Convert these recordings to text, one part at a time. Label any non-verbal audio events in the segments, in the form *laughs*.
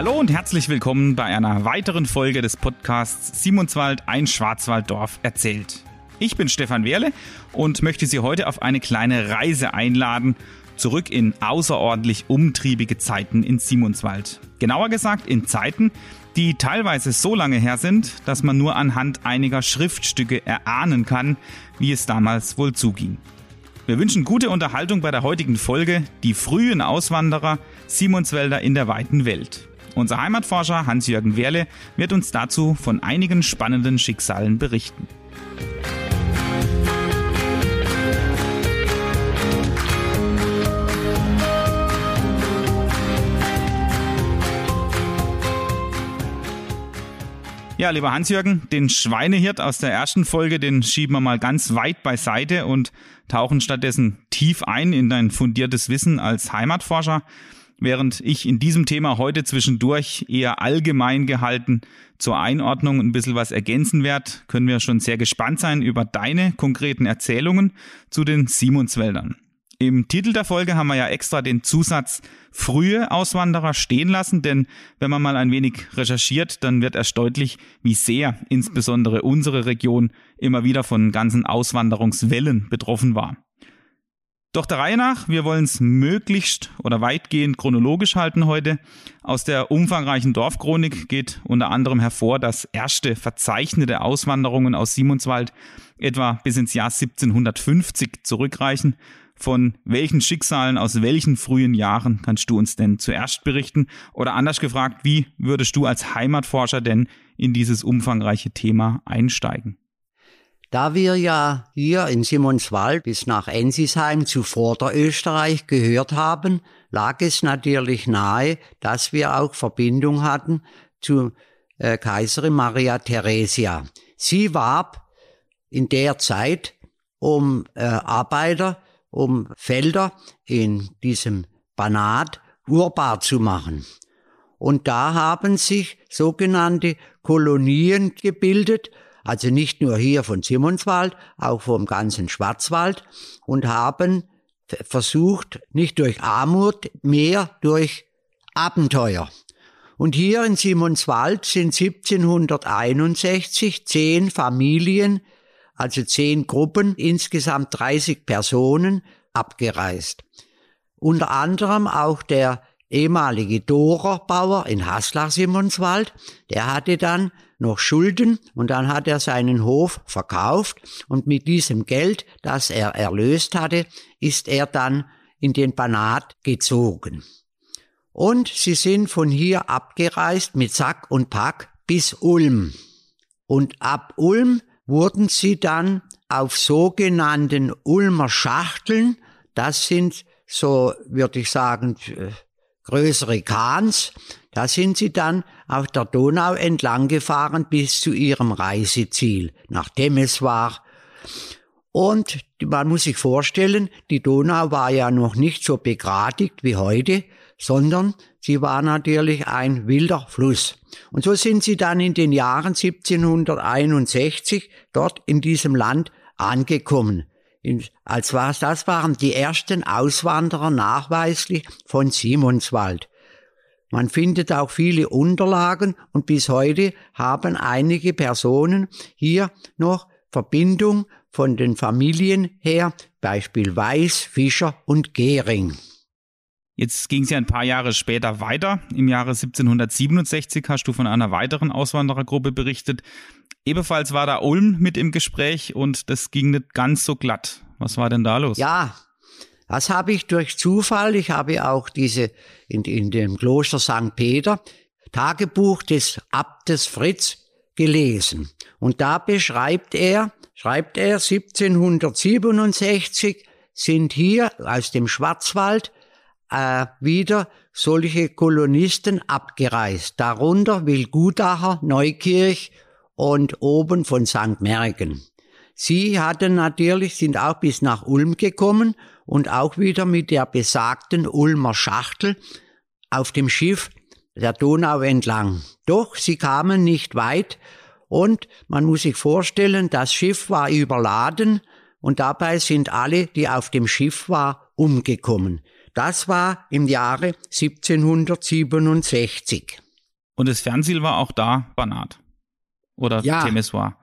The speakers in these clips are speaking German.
Hallo und herzlich willkommen bei einer weiteren Folge des Podcasts Simonswald, ein Schwarzwalddorf erzählt. Ich bin Stefan Wehrle und möchte Sie heute auf eine kleine Reise einladen, zurück in außerordentlich umtriebige Zeiten in Simonswald. Genauer gesagt in Zeiten, die teilweise so lange her sind, dass man nur anhand einiger Schriftstücke erahnen kann, wie es damals wohl zuging. Wir wünschen gute Unterhaltung bei der heutigen Folge Die frühen Auswanderer Simonswälder in der weiten Welt. Unser Heimatforscher Hans-Jürgen Wehrle wird uns dazu von einigen spannenden Schicksalen berichten. Ja, lieber Hans-Jürgen, den Schweinehirt aus der ersten Folge, den schieben wir mal ganz weit beiseite und tauchen stattdessen tief ein in dein fundiertes Wissen als Heimatforscher, während ich in diesem Thema heute zwischendurch eher allgemein gehalten zur Einordnung ein bisschen was ergänzen werde, können wir schon sehr gespannt sein über deine konkreten Erzählungen zu den Simonswäldern. Im Titel der Folge haben wir ja extra den Zusatz frühe Auswanderer stehen lassen, denn wenn man mal ein wenig recherchiert, dann wird erst deutlich, wie sehr insbesondere unsere Region immer wieder von ganzen Auswanderungswellen betroffen war. Doch der Reihe nach, wir wollen es möglichst oder weitgehend chronologisch halten heute. Aus der umfangreichen Dorfchronik geht unter anderem hervor, dass erste verzeichnete Auswanderungen aus Simonswald etwa bis ins Jahr 1750 zurückreichen von welchen Schicksalen aus welchen frühen Jahren kannst du uns denn zuerst berichten? Oder anders gefragt, wie würdest du als Heimatforscher denn in dieses umfangreiche Thema einsteigen? Da wir ja hier in Simonswald bis nach Ensisheim zu Vorderösterreich gehört haben, lag es natürlich nahe, dass wir auch Verbindung hatten zu äh, Kaiserin Maria Theresia. Sie warb in der Zeit um äh, Arbeiter um Felder in diesem Banat urbar zu machen. Und da haben sich sogenannte Kolonien gebildet, also nicht nur hier von Simonswald, auch vom ganzen Schwarzwald und haben versucht, nicht durch Armut, mehr durch Abenteuer. Und hier in Simonswald sind 1761 zehn Familien also zehn Gruppen, insgesamt 30 Personen abgereist. Unter anderem auch der ehemalige Dorerbauer in Haslach-Simonswald, der hatte dann noch Schulden und dann hat er seinen Hof verkauft und mit diesem Geld, das er erlöst hatte, ist er dann in den Banat gezogen. Und sie sind von hier abgereist mit Sack und Pack bis Ulm. Und ab Ulm wurden sie dann auf sogenannten Ulmer Schachteln, das sind so, würde ich sagen, größere Kahns, da sind sie dann auf der Donau entlang gefahren bis zu ihrem Reiseziel, nach Temeswar. Und man muss sich vorstellen, die Donau war ja noch nicht so begradigt wie heute, sondern sie war natürlich ein wilder Fluss. Und so sind sie dann in den Jahren 1761 dort in diesem Land angekommen. als was, das waren die ersten Auswanderer nachweislich von Simonswald. Man findet auch viele Unterlagen und bis heute haben einige Personen hier noch Verbindung von den Familien her, Beispiel Weiß, Fischer und Gehring. Jetzt ging es ja ein paar Jahre später weiter. Im Jahre 1767 hast du von einer weiteren Auswanderergruppe berichtet. Ebenfalls war da Ulm mit im Gespräch und das ging nicht ganz so glatt. Was war denn da los? Ja, das habe ich durch Zufall. Ich habe auch diese in, in dem Kloster St. Peter Tagebuch des Abtes Fritz gelesen. Und da beschreibt er, schreibt er 1767 sind hier aus dem Schwarzwald äh, wieder solche Kolonisten abgereist, darunter Wilgudacher, Neukirch und oben von St. Mergen. Sie hatten natürlich, sind auch bis nach Ulm gekommen und auch wieder mit der besagten Ulmer Schachtel auf dem Schiff der Donau entlang. Doch sie kamen nicht weit und man muss sich vorstellen, das Schiff war überladen und dabei sind alle, die auf dem Schiff waren, umgekommen. Das war im Jahre 1767. Und das Fernziel war auch da Banat. Oder Ja. Temeswar.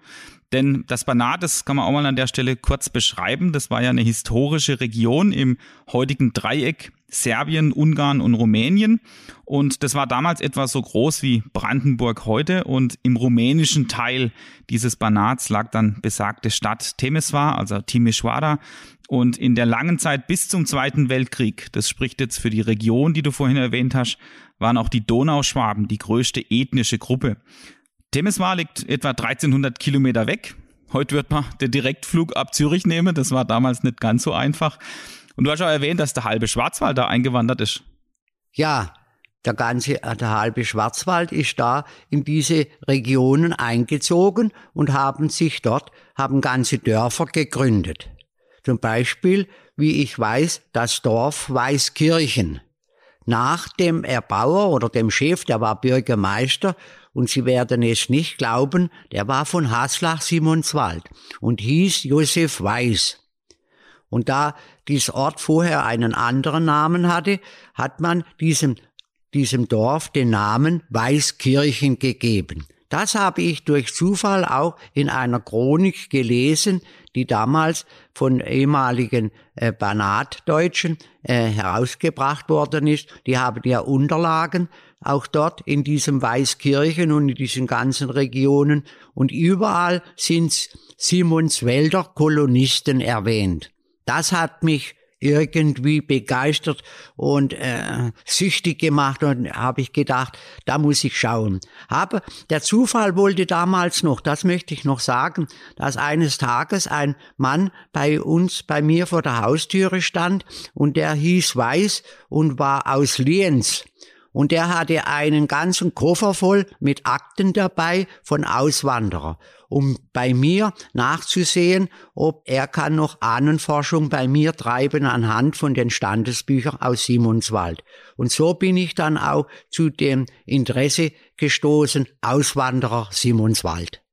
Denn das Banat, das kann man auch mal an der Stelle kurz beschreiben. Das war ja eine historische Region im heutigen Dreieck Serbien, Ungarn und Rumänien. Und das war damals etwa so groß wie Brandenburg heute. Und im rumänischen Teil dieses Banats lag dann besagte Stadt Temeswar, also Timișoara. Und in der langen Zeit bis zum Zweiten Weltkrieg, das spricht jetzt für die Region, die du vorhin erwähnt hast, waren auch die Donauschwaben die größte ethnische Gruppe. Temeswar liegt etwa 1300 Kilometer weg. Heute wird man den Direktflug ab Zürich nehmen. Das war damals nicht ganz so einfach. Und du hast auch erwähnt, dass der halbe Schwarzwald da eingewandert ist. Ja, der ganze, äh, der halbe Schwarzwald ist da in diese Regionen eingezogen und haben sich dort, haben ganze Dörfer gegründet. Zum Beispiel, wie ich weiß, das Dorf Weißkirchen. Nach dem Erbauer oder dem Chef, der war Bürgermeister, und Sie werden es nicht glauben, der war von Haslach Simonswald und hieß Josef Weiß. Und da dieser Ort vorher einen anderen Namen hatte, hat man diesem, diesem Dorf den Namen Weißkirchen gegeben. Das habe ich durch Zufall auch in einer Chronik gelesen, die damals von ehemaligen äh, Banatdeutschen äh, herausgebracht worden ist. Die haben ja Unterlagen auch dort in diesem Weißkirchen und in diesen ganzen Regionen und überall sind Simonswälder Kolonisten erwähnt. Das hat mich irgendwie begeistert und äh, süchtig gemacht und habe ich gedacht, da muss ich schauen. Aber der Zufall wollte damals noch, das möchte ich noch sagen, dass eines Tages ein Mann bei uns, bei mir vor der Haustüre stand und der hieß Weiß und war aus Lienz. Und der hatte einen ganzen Koffer voll mit Akten dabei von Auswanderer, um bei mir nachzusehen, ob er kann noch Ahnenforschung bei mir treiben anhand von den Standesbüchern aus Simonswald. Und so bin ich dann auch zu dem Interesse gestoßen, Auswanderer Simonswald.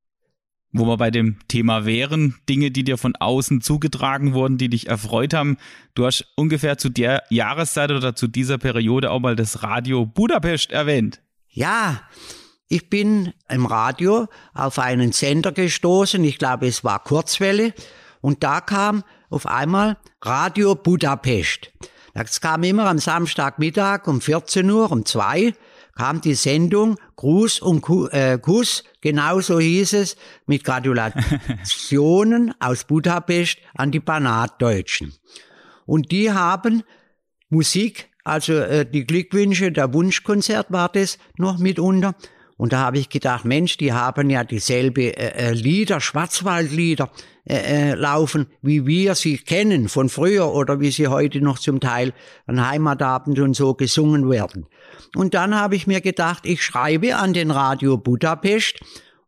Wo wir bei dem Thema wären, Dinge, die dir von außen zugetragen wurden, die dich erfreut haben. Du hast ungefähr zu der Jahreszeit oder zu dieser Periode auch mal das Radio Budapest erwähnt. Ja, ich bin im Radio auf einen Sender gestoßen, ich glaube es war Kurzwelle, und da kam auf einmal Radio Budapest. Das kam immer am Samstagmittag um 14 Uhr, um 2 kam die Sendung Gruß und äh, Kuss, genauso hieß es, mit Gratulationen *laughs* aus Budapest an die Banatdeutschen. Und die haben Musik, also äh, die Glückwünsche, der Wunschkonzert war das noch mitunter. Und da habe ich gedacht, Mensch, die haben ja dieselbe äh, äh, Lieder, Schwarzwaldlieder äh, äh, laufen, wie wir sie kennen von früher oder wie sie heute noch zum Teil an Heimatabend und so gesungen werden. Und dann habe ich mir gedacht, ich schreibe an den Radio Budapest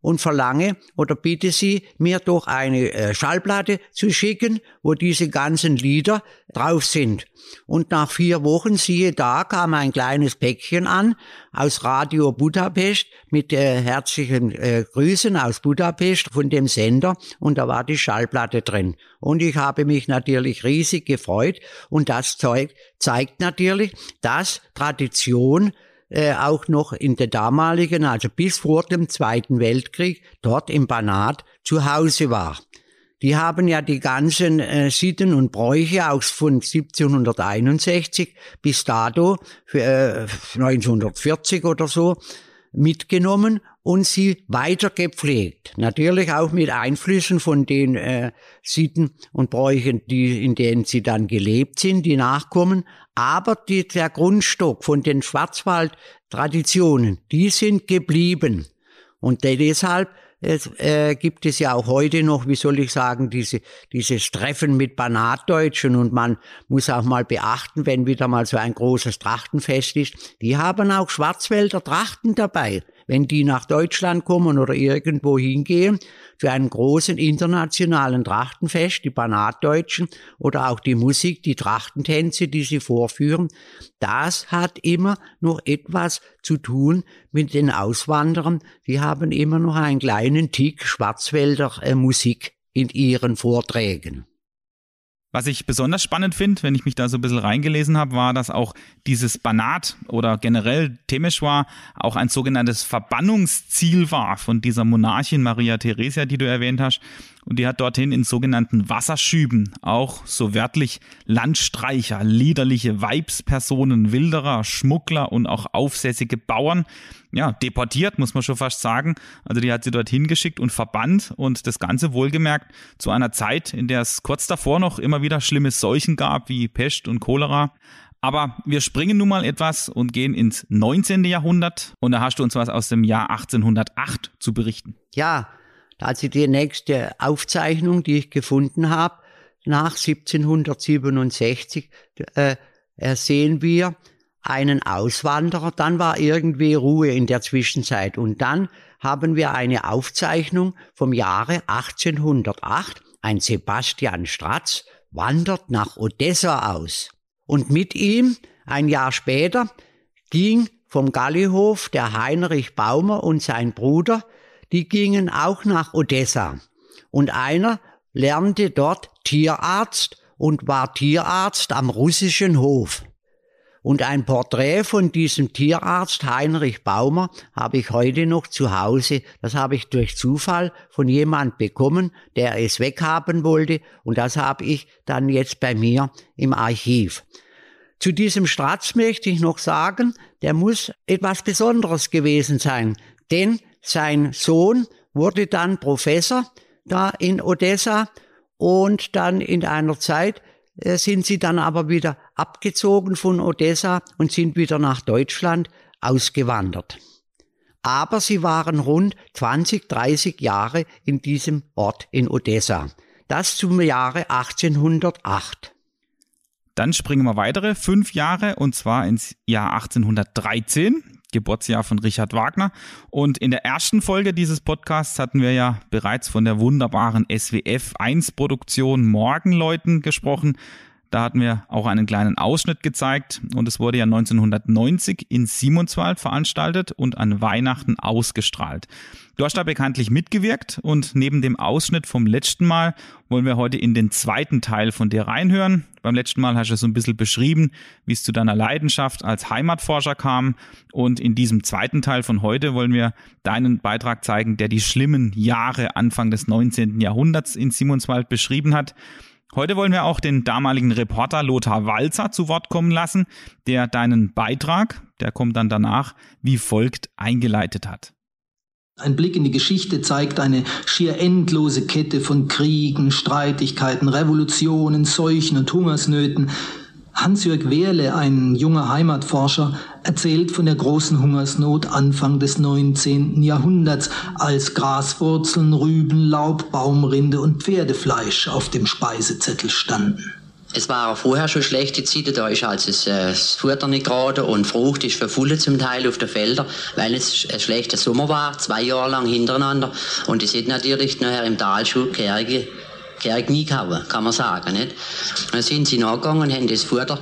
und verlange oder bitte sie, mir doch eine äh, Schallplatte zu schicken, wo diese ganzen Lieder drauf sind. Und nach vier Wochen, siehe da, kam ein kleines Päckchen an aus Radio Budapest mit äh, herzlichen äh, Grüßen aus Budapest von dem Sender und da war die Schallplatte drin. Und ich habe mich natürlich riesig gefreut und das Zeug zeigt natürlich, dass Tradition äh, auch noch in der damaligen, also bis vor dem Zweiten Weltkrieg, dort im Banat zu Hause war. Die haben ja die ganzen äh, Sitten und Bräuche auch von 1761 bis dato, für, äh, 1940 oder so, mitgenommen und sie weiter gepflegt. Natürlich auch mit Einflüssen von den äh, Sitten und Bräuchen, die, in denen sie dann gelebt sind, die Nachkommen. Aber die, der Grundstock von den Schwarzwald-Traditionen, die sind geblieben. Und deshalb es, äh, gibt es ja auch heute noch, wie soll ich sagen, diese, dieses Treffen mit Banatdeutschen und man muss auch mal beachten, wenn wieder mal so ein großes Trachtenfest ist, die haben auch Schwarzwälder Trachten dabei. Wenn die nach Deutschland kommen oder irgendwo hingehen, zu einem großen internationalen Trachtenfest, die Banatdeutschen oder auch die Musik, die Trachtentänze, die sie vorführen, das hat immer noch etwas zu tun mit den Auswanderern. Die haben immer noch einen kleinen Tick Schwarzwälder äh, Musik in ihren Vorträgen. Was ich besonders spannend finde, wenn ich mich da so ein bisschen reingelesen habe, war, dass auch dieses Banat oder generell Temeshwar auch ein sogenanntes Verbannungsziel war von dieser Monarchin Maria Theresia, die du erwähnt hast. Und die hat dorthin in sogenannten Wasserschüben auch so wörtlich Landstreicher, liederliche Weibspersonen, Wilderer, Schmuggler und auch aufsässige Bauern, ja, deportiert, muss man schon fast sagen. Also die hat sie dorthin geschickt und verbannt und das Ganze wohlgemerkt zu einer Zeit, in der es kurz davor noch immer wieder schlimme Seuchen gab, wie Pest und Cholera. Aber wir springen nun mal etwas und gehen ins 19. Jahrhundert und da hast du uns was aus dem Jahr 1808 zu berichten. Ja, also die nächste Aufzeichnung, die ich gefunden habe, nach 1767, äh, sehen wir einen Auswanderer, dann war irgendwie Ruhe in der Zwischenzeit und dann haben wir eine Aufzeichnung vom Jahre 1808. Ein Sebastian Stratz wandert nach Odessa aus. Und mit ihm, ein Jahr später, ging vom Gallihof der Heinrich Baumer und sein Bruder die gingen auch nach Odessa. Und einer lernte dort Tierarzt und war Tierarzt am russischen Hof. Und ein Porträt von diesem Tierarzt Heinrich Baumer habe ich heute noch zu Hause. Das habe ich durch Zufall von jemand bekommen, der es weghaben wollte. Und das habe ich dann jetzt bei mir im Archiv. Zu diesem Stratz möchte ich noch sagen, der muss etwas Besonderes gewesen sein. Denn sein Sohn wurde dann Professor da in Odessa und dann in einer Zeit äh, sind sie dann aber wieder abgezogen von Odessa und sind wieder nach Deutschland ausgewandert. Aber sie waren rund 20, 30 Jahre in diesem Ort in Odessa. Das zum Jahre 1808. Dann springen wir weitere fünf Jahre und zwar ins Jahr 1813. Geburtsjahr von Richard Wagner. Und in der ersten Folge dieses Podcasts hatten wir ja bereits von der wunderbaren SWF 1 Produktion Morgenleuten gesprochen. Da hatten wir auch einen kleinen Ausschnitt gezeigt und es wurde ja 1990 in Simonswald veranstaltet und an Weihnachten ausgestrahlt. Du hast da bekanntlich mitgewirkt und neben dem Ausschnitt vom letzten Mal wollen wir heute in den zweiten Teil von dir reinhören. Beim letzten Mal hast du so ein bisschen beschrieben, wie es zu deiner Leidenschaft als Heimatforscher kam und in diesem zweiten Teil von heute wollen wir deinen Beitrag zeigen, der die schlimmen Jahre Anfang des 19. Jahrhunderts in Simonswald beschrieben hat. Heute wollen wir auch den damaligen Reporter Lothar Walzer zu Wort kommen lassen, der deinen Beitrag, der kommt dann danach, wie folgt eingeleitet hat. Ein Blick in die Geschichte zeigt eine schier endlose Kette von Kriegen, Streitigkeiten, Revolutionen, Seuchen und Hungersnöten, Hans-Jörg Wehrle, ein junger Heimatforscher, erzählt von der großen Hungersnot Anfang des 19. Jahrhunderts, als Graswurzeln, Rüben, Laub, Baumrinde und Pferdefleisch auf dem Speisezettel standen. Es war vorher schon schlechte Zeiten, da ist also das, Futter nicht gerade und Frucht ist verfüllt zum Teil auf den Feldern, weil es ein schlechter Sommer war, zwei Jahre lang hintereinander. Und es sind natürlich nachher im Tal schon Kerge Nie gehabt, kann man sagen. Nicht? Dann sind sie nachgegangen und haben das Futter,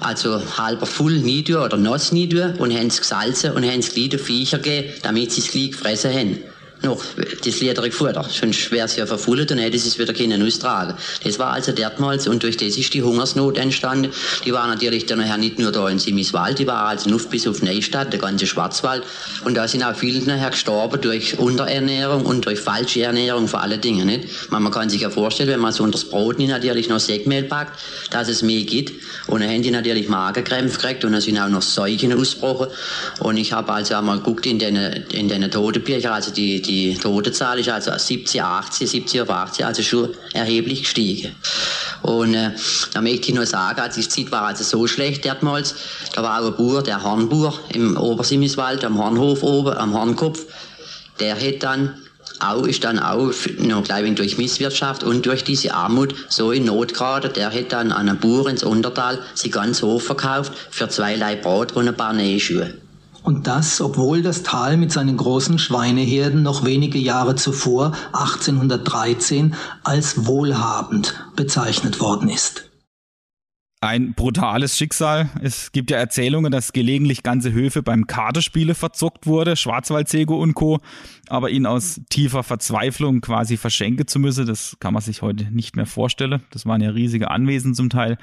also halber voll nieder oder nass nieder und haben es gesalzen und haben es gleich Viecher gegeben, damit sie es gleich gefressen haben noch das ledere Futter. Sonst wäre es ja verfüllt und hätte es wieder können austragen. Das war also dermals und durch das ist die Hungersnot entstanden. Die war natürlich dann nachher nicht nur da in Simiswald, die war also nur bis auf Neustadt, der ganze Schwarzwald. Und da sind auch viele nachher gestorben durch Unterernährung und durch falsche Ernährung vor allen Dingen. Nicht? Man, kann sich ja vorstellen, wenn man so unter das Brot natürlich noch Sägmehl packt, dass es mehr gibt. Und dann haben die natürlich Magerkrämpfe gekriegt und dann sind auch noch Seuchen ausgebrochen. Und ich habe also einmal geguckt in den, in den Todebüchern, also die, die Totenzahl ist also 70, 80, 70 auf 80, also schon erheblich gestiegen. Und äh, da möchte ich nur sagen, also die Zeit war also so schlecht damals, da war auch ein Bauer, der Hornbauer im Obersimmiswald, am Hornhof oben, am Hornkopf, der hat dann auch ist dann auch noch gleich durch Misswirtschaft und durch diese Armut so in Not gerade. Der hat dann an einen Bauer ins Untertal sie ganz hoch verkauft für zwei Leib Brot und ein paar Nähschuhe. Und das, obwohl das Tal mit seinen großen Schweineherden noch wenige Jahre zuvor, 1813, als wohlhabend bezeichnet worden ist. Ein brutales Schicksal. Es gibt ja Erzählungen, dass gelegentlich ganze Höfe beim Kartenspiele verzockt wurde, Schwarzwaldsego und Co. Aber ihn aus tiefer Verzweiflung quasi verschenken zu müssen, das kann man sich heute nicht mehr vorstellen. Das waren ja riesige Anwesen zum Teil.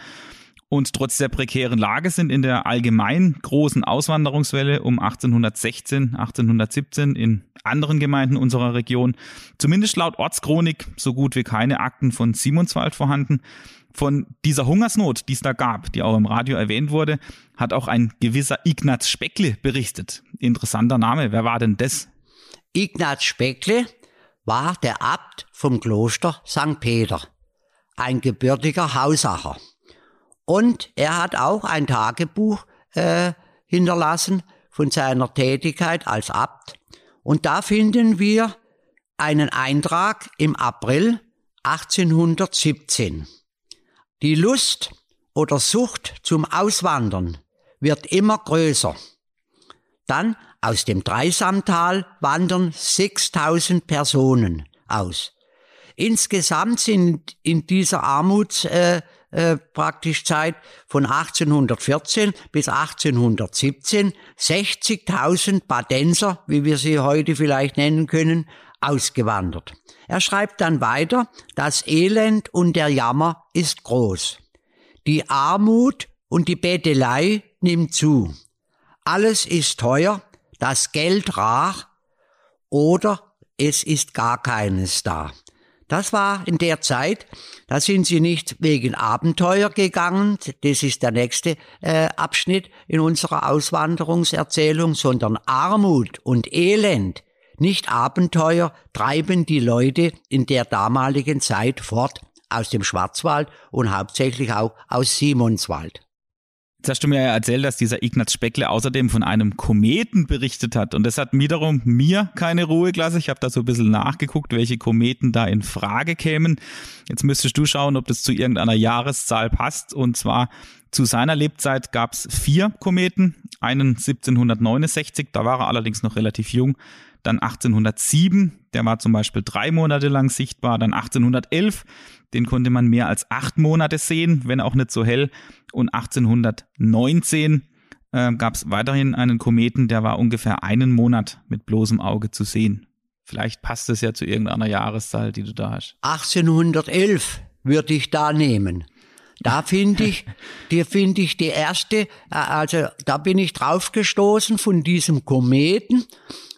Und trotz der prekären Lage sind in der allgemein großen Auswanderungswelle um 1816, 1817 in anderen Gemeinden unserer Region, zumindest laut Ortschronik, so gut wie keine Akten von Simonswald vorhanden. Von dieser Hungersnot, die es da gab, die auch im Radio erwähnt wurde, hat auch ein gewisser Ignaz Speckle berichtet. Interessanter Name. Wer war denn das? Ignaz Speckle war der Abt vom Kloster St. Peter, ein gebürtiger Hausacher. Und er hat auch ein Tagebuch äh, hinterlassen von seiner Tätigkeit als Abt. Und da finden wir einen Eintrag im April 1817. Die Lust oder Sucht zum Auswandern wird immer größer. Dann aus dem Dreisamtal wandern 6000 Personen aus. Insgesamt sind in dieser Armuts äh, praktisch Zeit von 1814 bis 1817 60.000 Badenser, wie wir sie heute vielleicht nennen können, ausgewandert. Er schreibt dann weiter, das Elend und der Jammer ist groß. Die Armut und die Bettelei nimmt zu. Alles ist teuer, das Geld rar oder es ist gar keines da. Das war in der Zeit, da sind sie nicht wegen Abenteuer gegangen, das ist der nächste äh, Abschnitt in unserer Auswanderungserzählung, sondern Armut und Elend nicht Abenteuer treiben die Leute in der damaligen Zeit fort aus dem Schwarzwald und hauptsächlich auch aus Simonswald. Jetzt hast du mir ja erzählt, dass dieser Ignaz Speckle außerdem von einem Kometen berichtet hat. Und das hat wiederum mir keine Ruhe gelassen. Ich habe da so ein bisschen nachgeguckt, welche Kometen da in Frage kämen. Jetzt müsstest du schauen, ob das zu irgendeiner Jahreszahl passt. Und zwar zu seiner Lebzeit gab es vier Kometen. Einen 1769, da war er allerdings noch relativ jung dann 1807, der war zum Beispiel drei Monate lang sichtbar, dann 1811, den konnte man mehr als acht Monate sehen, wenn auch nicht so hell, und 1819 äh, gab es weiterhin einen Kometen, der war ungefähr einen Monat mit bloßem Auge zu sehen. Vielleicht passt es ja zu irgendeiner Jahreszahl, die du da hast. 1811 würde ich da nehmen. Da finde ich, *laughs* die finde ich die erste, äh, also da bin ich draufgestoßen von diesem Kometen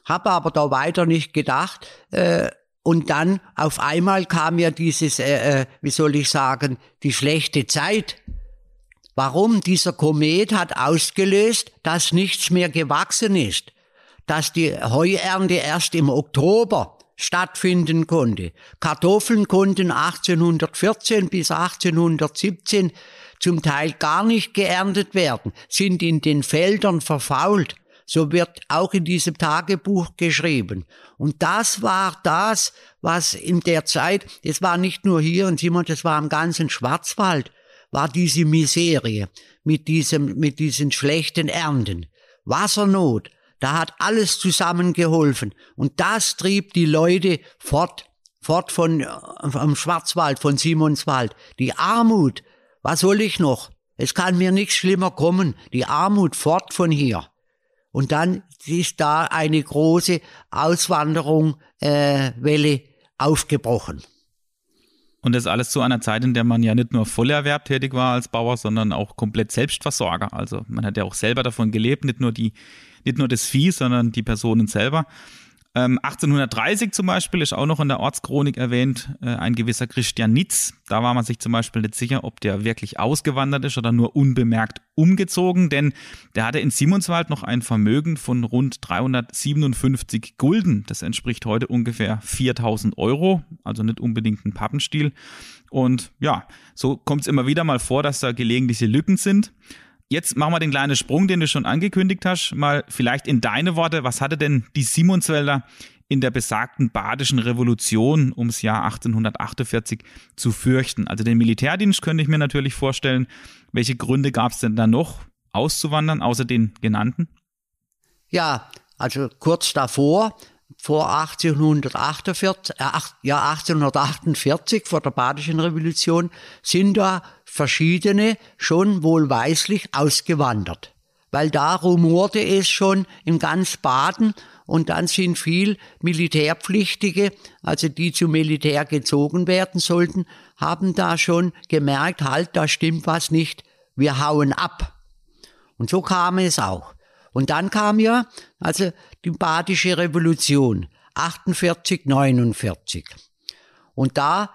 habe aber da weiter nicht gedacht. Äh, und dann auf einmal kam ja dieses, äh, äh, wie soll ich sagen, die schlechte Zeit. Warum? Dieser Komet hat ausgelöst, dass nichts mehr gewachsen ist, dass die Heuernte erst im Oktober stattfinden konnte. Kartoffeln konnten 1814 bis 1817 zum Teil gar nicht geerntet werden, sind in den Feldern verfault. So wird auch in diesem Tagebuch geschrieben. Und das war das, was in der Zeit, das war nicht nur hier in Simon, das war im ganzen Schwarzwald, war diese Miserie mit diesem, mit diesen schlechten Ernten. Wassernot, da hat alles zusammengeholfen. Und das trieb die Leute fort, fort von, vom Schwarzwald, von Simonswald. Die Armut, was soll ich noch? Es kann mir nichts schlimmer kommen. Die Armut fort von hier. Und dann ist da eine große Auswanderung, äh, aufgebrochen. Und das alles zu einer Zeit, in der man ja nicht nur Vollerwerb tätig war als Bauer, sondern auch komplett Selbstversorger. Also man hat ja auch selber davon gelebt, nicht nur die, nicht nur das Vieh, sondern die Personen selber. 1830 ähm, zum Beispiel ist auch noch in der Ortschronik erwähnt, äh, ein gewisser Christian Nitz. Da war man sich zum Beispiel nicht sicher, ob der wirklich ausgewandert ist oder nur unbemerkt umgezogen, denn der hatte in Simonswald noch ein Vermögen von rund 357 Gulden. Das entspricht heute ungefähr 4000 Euro, also nicht unbedingt ein Pappenstiel. Und ja, so kommt es immer wieder mal vor, dass da gelegentliche Lücken sind. Jetzt machen wir den kleinen Sprung, den du schon angekündigt hast, mal vielleicht in deine Worte. Was hatte denn die Simonswälder in der besagten badischen Revolution ums Jahr 1848 zu fürchten? Also den Militärdienst könnte ich mir natürlich vorstellen. Welche Gründe gab es denn da noch, auszuwandern, außer den genannten? Ja, also kurz davor vor 1848, äh, ja 1848 vor der Badischen Revolution sind da verschiedene schon wohlweislich ausgewandert, weil da rumorte es schon in ganz Baden und dann sind viel Militärpflichtige, also die zum Militär gezogen werden sollten, haben da schon gemerkt, halt, da stimmt was nicht, wir hauen ab. Und so kam es auch. Und dann kam ja, also die Badische Revolution, 48, 49. Und da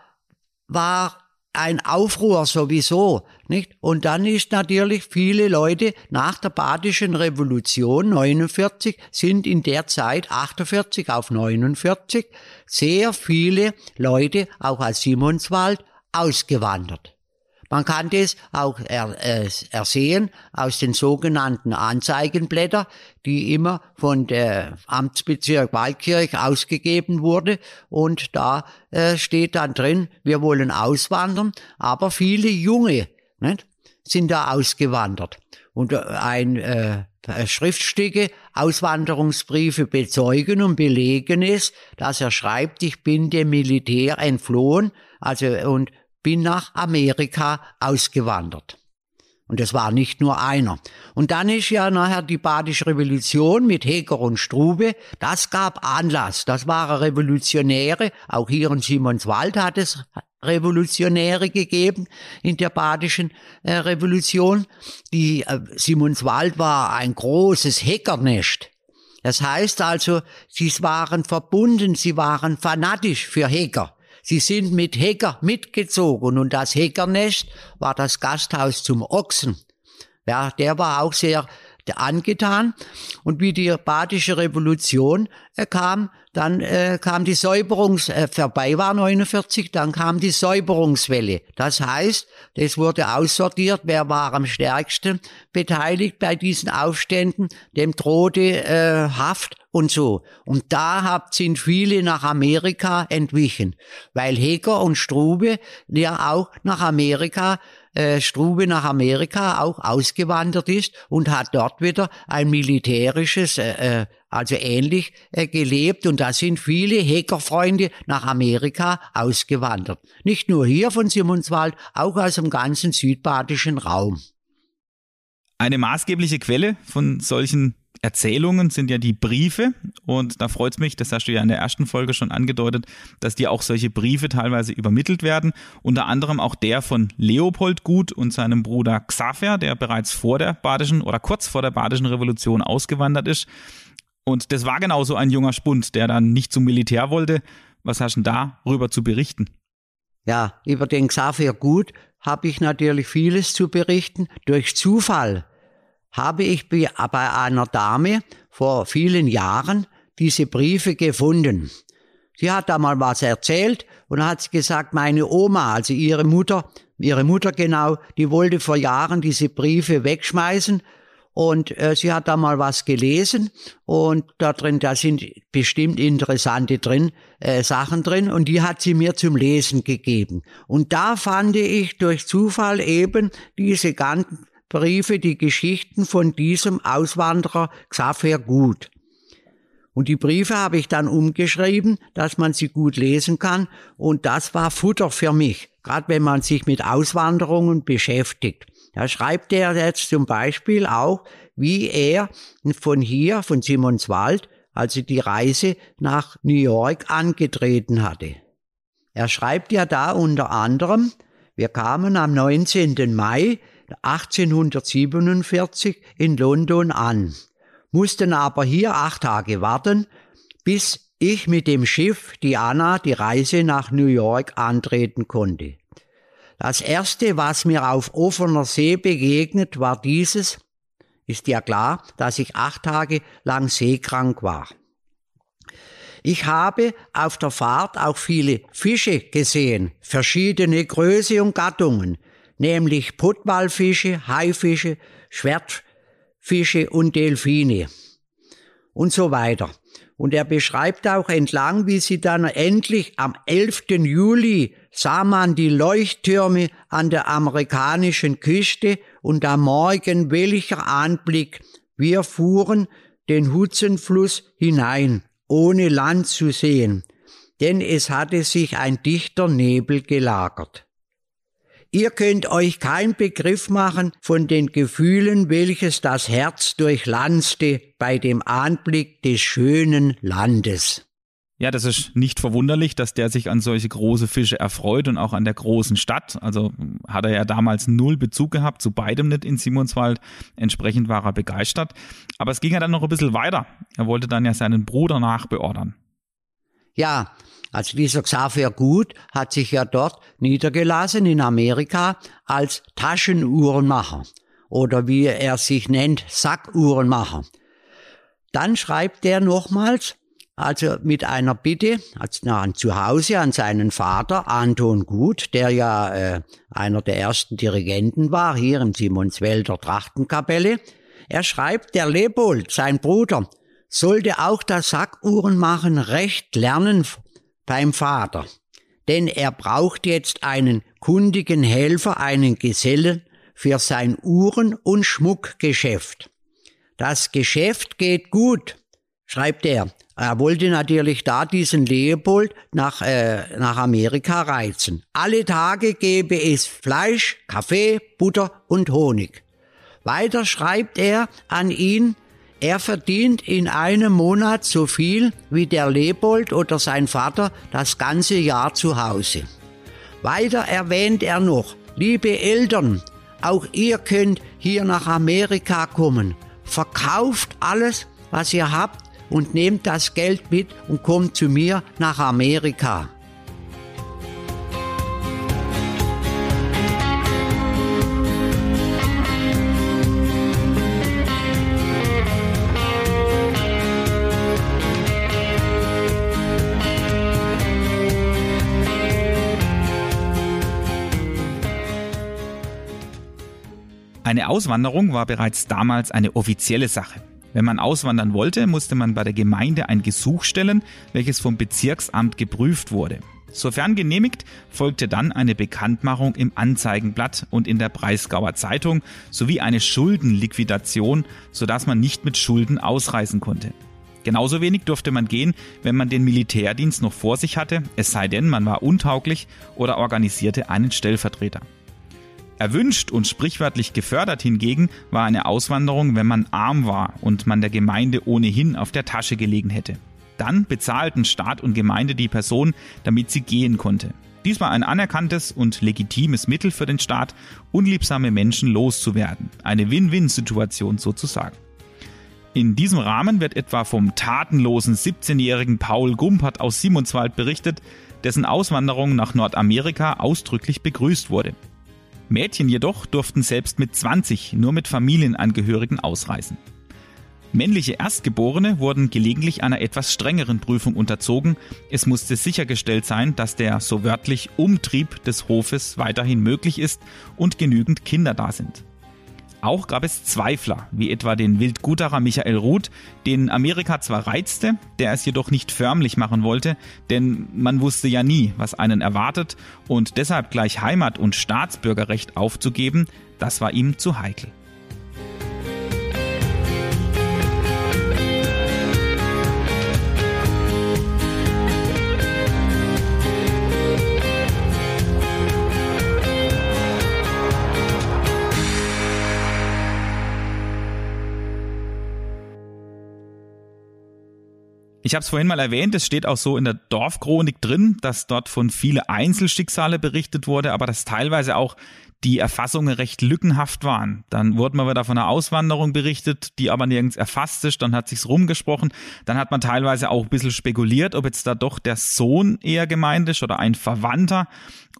war ein Aufruhr sowieso, nicht? Und dann ist natürlich viele Leute nach der Badischen Revolution 49 sind in der Zeit 48 auf 49 sehr viele Leute auch aus Simonswald ausgewandert. Man kann das auch er, äh, ersehen aus den sogenannten Anzeigenblätter, die immer von der Amtsbezirk Waldkirch ausgegeben wurde. Und da äh, steht dann drin, wir wollen auswandern, aber viele Junge nicht, sind da ausgewandert. Und äh, ein äh, Schriftstücke, Auswanderungsbriefe bezeugen und belegen es, dass er schreibt, ich bin dem Militär entflohen, also und bin nach Amerika ausgewandert. Und es war nicht nur einer. Und dann ist ja nachher die Badische Revolution mit Heger und Strube. Das gab Anlass. Das waren Revolutionäre. Auch hier in Simonswald hat es Revolutionäre gegeben in der Badischen äh, Revolution. Die äh, Simonswald war ein großes Hegernest. Das heißt also, sie waren verbunden, sie waren fanatisch für Heger. Sie sind mit Hecker mitgezogen und das Heckernest war das Gasthaus zum Ochsen. Ja, der war auch sehr angetan. Und wie die Badische Revolution kam, dann äh, kam die Säuberungs, äh, vorbei war 49, dann kam die Säuberungswelle. Das heißt, es wurde aussortiert, wer war am stärksten beteiligt bei diesen Aufständen, dem drohte äh, Haft und so. Und da habt, sind viele nach Amerika entwichen, weil Heger und Strube ja auch nach Amerika äh, Strube nach Amerika auch ausgewandert ist und hat dort wieder ein militärisches, äh, äh, also ähnlich äh, gelebt. Und da sind viele Hackerfreunde nach Amerika ausgewandert. Nicht nur hier von Simonswald, auch aus dem ganzen südbadischen Raum. Eine maßgebliche Quelle von solchen Erzählungen sind ja die Briefe und da freut es mich, das hast du ja in der ersten Folge schon angedeutet, dass dir auch solche Briefe teilweise übermittelt werden. Unter anderem auch der von Leopold Gut und seinem Bruder Xaver, der bereits vor der Badischen oder kurz vor der Badischen Revolution ausgewandert ist. Und das war genauso ein junger Spund, der dann nicht zum Militär wollte. Was hast du denn darüber zu berichten? Ja, über den Xaver Gut habe ich natürlich vieles zu berichten. Durch Zufall habe ich bei einer Dame vor vielen Jahren diese Briefe gefunden. Sie hat da mal was erzählt und hat gesagt, meine Oma, also ihre Mutter, ihre Mutter genau, die wollte vor Jahren diese Briefe wegschmeißen und äh, sie hat da mal was gelesen und da drin, da sind bestimmt interessante drin, äh, Sachen drin und die hat sie mir zum Lesen gegeben. Und da fand ich durch Zufall eben diese ganzen Briefe die Geschichten von diesem Auswanderer Xaver gut. Und die Briefe habe ich dann umgeschrieben, dass man sie gut lesen kann. Und das war Futter für mich, gerade wenn man sich mit Auswanderungen beschäftigt. Da schreibt er jetzt zum Beispiel auch, wie er von hier, von Simonswald, also die Reise nach New York angetreten hatte. Er schreibt ja da unter anderem, wir kamen am 19. Mai 1847 in London an, mussten aber hier acht Tage warten, bis ich mit dem Schiff Diana die Reise nach New York antreten konnte. Das erste, was mir auf offener See begegnet, war dieses, ist ja klar, dass ich acht Tage lang seekrank war. Ich habe auf der Fahrt auch viele Fische gesehen, verschiedene Größe und Gattungen, nämlich Puttwalfische, Haifische, Schwertfische und Delfine und so weiter. Und er beschreibt auch entlang, wie sie dann endlich am 11. Juli sah man die Leuchttürme an der amerikanischen Küste und am Morgen welcher Anblick. Wir fuhren den Hudsonfluss hinein ohne Land zu sehen, denn es hatte sich ein dichter Nebel gelagert. Ihr könnt euch keinen Begriff machen von den Gefühlen, welches das Herz durchlanzte bei dem Anblick des schönen Landes. Ja, das ist nicht verwunderlich, dass der sich an solche große Fische erfreut und auch an der großen Stadt. Also hat er ja damals null Bezug gehabt, zu beidem nicht in Simonswald. Entsprechend war er begeistert. Aber es ging ja dann noch ein bisschen weiter. Er wollte dann ja seinen Bruder nachbeordern. Ja, also dieser Xaver Gut hat sich ja dort niedergelassen in Amerika als Taschenuhrenmacher oder wie er sich nennt, Sackuhrenmacher. Dann schreibt er nochmals, also mit einer Bitte, als nach zu Hause an seinen Vater Anton Gut, der ja äh, einer der ersten Dirigenten war hier im Simonswälder Trachtenkapelle. Er schreibt, der Lebold, sein Bruder, sollte auch das Sackuhrenmachen recht lernen beim Vater, denn er braucht jetzt einen kundigen Helfer, einen Gesellen für sein Uhren- und Schmuckgeschäft. Das Geschäft geht gut, schreibt er. Er wollte natürlich da diesen Leopold nach, äh, nach Amerika reizen. Alle Tage gebe es Fleisch, Kaffee, Butter und Honig. Weiter schreibt er an ihn, er verdient in einem Monat so viel wie der Lebold oder sein Vater das ganze Jahr zu Hause. Weiter erwähnt er noch, liebe Eltern, auch ihr könnt hier nach Amerika kommen. Verkauft alles, was ihr habt und nehmt das Geld mit und kommt zu mir nach Amerika. Eine Auswanderung war bereits damals eine offizielle Sache. Wenn man auswandern wollte, musste man bei der Gemeinde ein Gesuch stellen, welches vom Bezirksamt geprüft wurde. Sofern genehmigt, folgte dann eine Bekanntmachung im Anzeigenblatt und in der Breisgauer Zeitung sowie eine Schuldenliquidation, sodass man nicht mit Schulden ausreisen konnte. Genauso wenig durfte man gehen, wenn man den Militärdienst noch vor sich hatte, es sei denn, man war untauglich oder organisierte einen Stellvertreter. Erwünscht und sprichwörtlich gefördert hingegen war eine Auswanderung, wenn man arm war und man der Gemeinde ohnehin auf der Tasche gelegen hätte. Dann bezahlten Staat und Gemeinde die Person, damit sie gehen konnte. Dies war ein anerkanntes und legitimes Mittel für den Staat, unliebsame Menschen loszuwerden. Eine Win-Win-Situation sozusagen. In diesem Rahmen wird etwa vom tatenlosen 17-jährigen Paul Gumpert aus Simonswald berichtet, dessen Auswanderung nach Nordamerika ausdrücklich begrüßt wurde. Mädchen jedoch durften selbst mit 20 nur mit Familienangehörigen ausreisen. Männliche Erstgeborene wurden gelegentlich einer etwas strengeren Prüfung unterzogen. Es musste sichergestellt sein, dass der so wörtlich Umtrieb des Hofes weiterhin möglich ist und genügend Kinder da sind. Auch gab es Zweifler, wie etwa den Wildgutacher Michael Ruth, den Amerika zwar reizte, der es jedoch nicht förmlich machen wollte, denn man wusste ja nie, was einen erwartet, und deshalb gleich Heimat- und Staatsbürgerrecht aufzugeben, das war ihm zu heikel. Ich habe es vorhin mal erwähnt, es steht auch so in der Dorfchronik drin, dass dort von viele Einzelschicksale berichtet wurde, aber dass teilweise auch die Erfassungen recht lückenhaft waren. Dann wurde mal wieder von einer Auswanderung berichtet, die aber nirgends erfasst ist, dann hat sich's rumgesprochen, dann hat man teilweise auch ein bisschen spekuliert, ob jetzt da doch der Sohn eher gemeint ist oder ein Verwandter